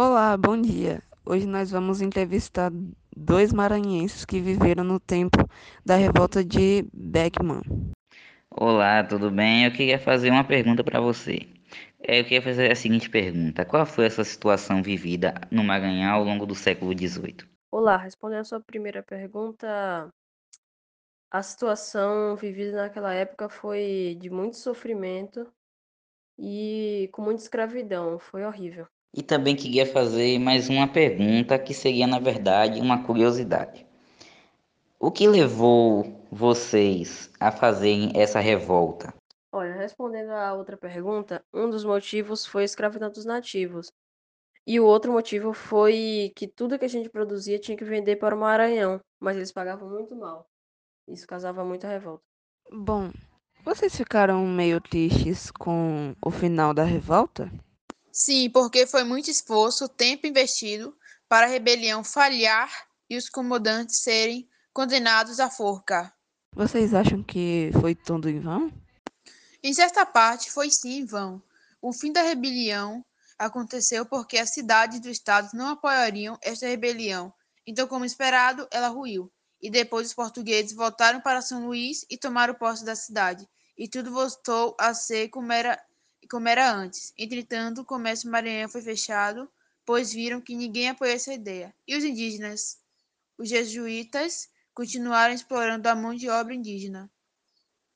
Olá, bom dia. Hoje nós vamos entrevistar dois maranhenses que viveram no tempo da revolta de Beckman. Olá, tudo bem? Eu queria fazer uma pergunta para você. É, eu queria fazer a seguinte pergunta: Qual foi essa situação vivida no Maranhão ao longo do século XVIII? Olá, respondendo a sua primeira pergunta, a situação vivida naquela época foi de muito sofrimento e com muita escravidão, foi horrível. E também queria fazer mais uma pergunta que seria, na verdade, uma curiosidade. O que levou vocês a fazerem essa revolta? Olha, respondendo a outra pergunta, um dos motivos foi a escravidão dos nativos. E o outro motivo foi que tudo que a gente produzia tinha que vender para o Maranhão, mas eles pagavam muito mal. Isso causava muita revolta. Bom, vocês ficaram meio tristes com o final da revolta? Sim, porque foi muito esforço, tempo investido para a rebelião falhar e os comandantes serem condenados à forca. Vocês acham que foi tudo em vão? Em certa parte, foi sim em vão. O fim da rebelião aconteceu porque as cidades do estado não apoiariam esta rebelião. Então, como esperado, ela ruiu. E depois os portugueses voltaram para São Luís e tomaram posse da cidade. E tudo voltou a ser como era, como era antes. Entretanto, o comércio maranhão foi fechado, pois viram que ninguém apoiou essa ideia. E os indígenas? Os jesuítas continuaram explorando a mão de obra indígena.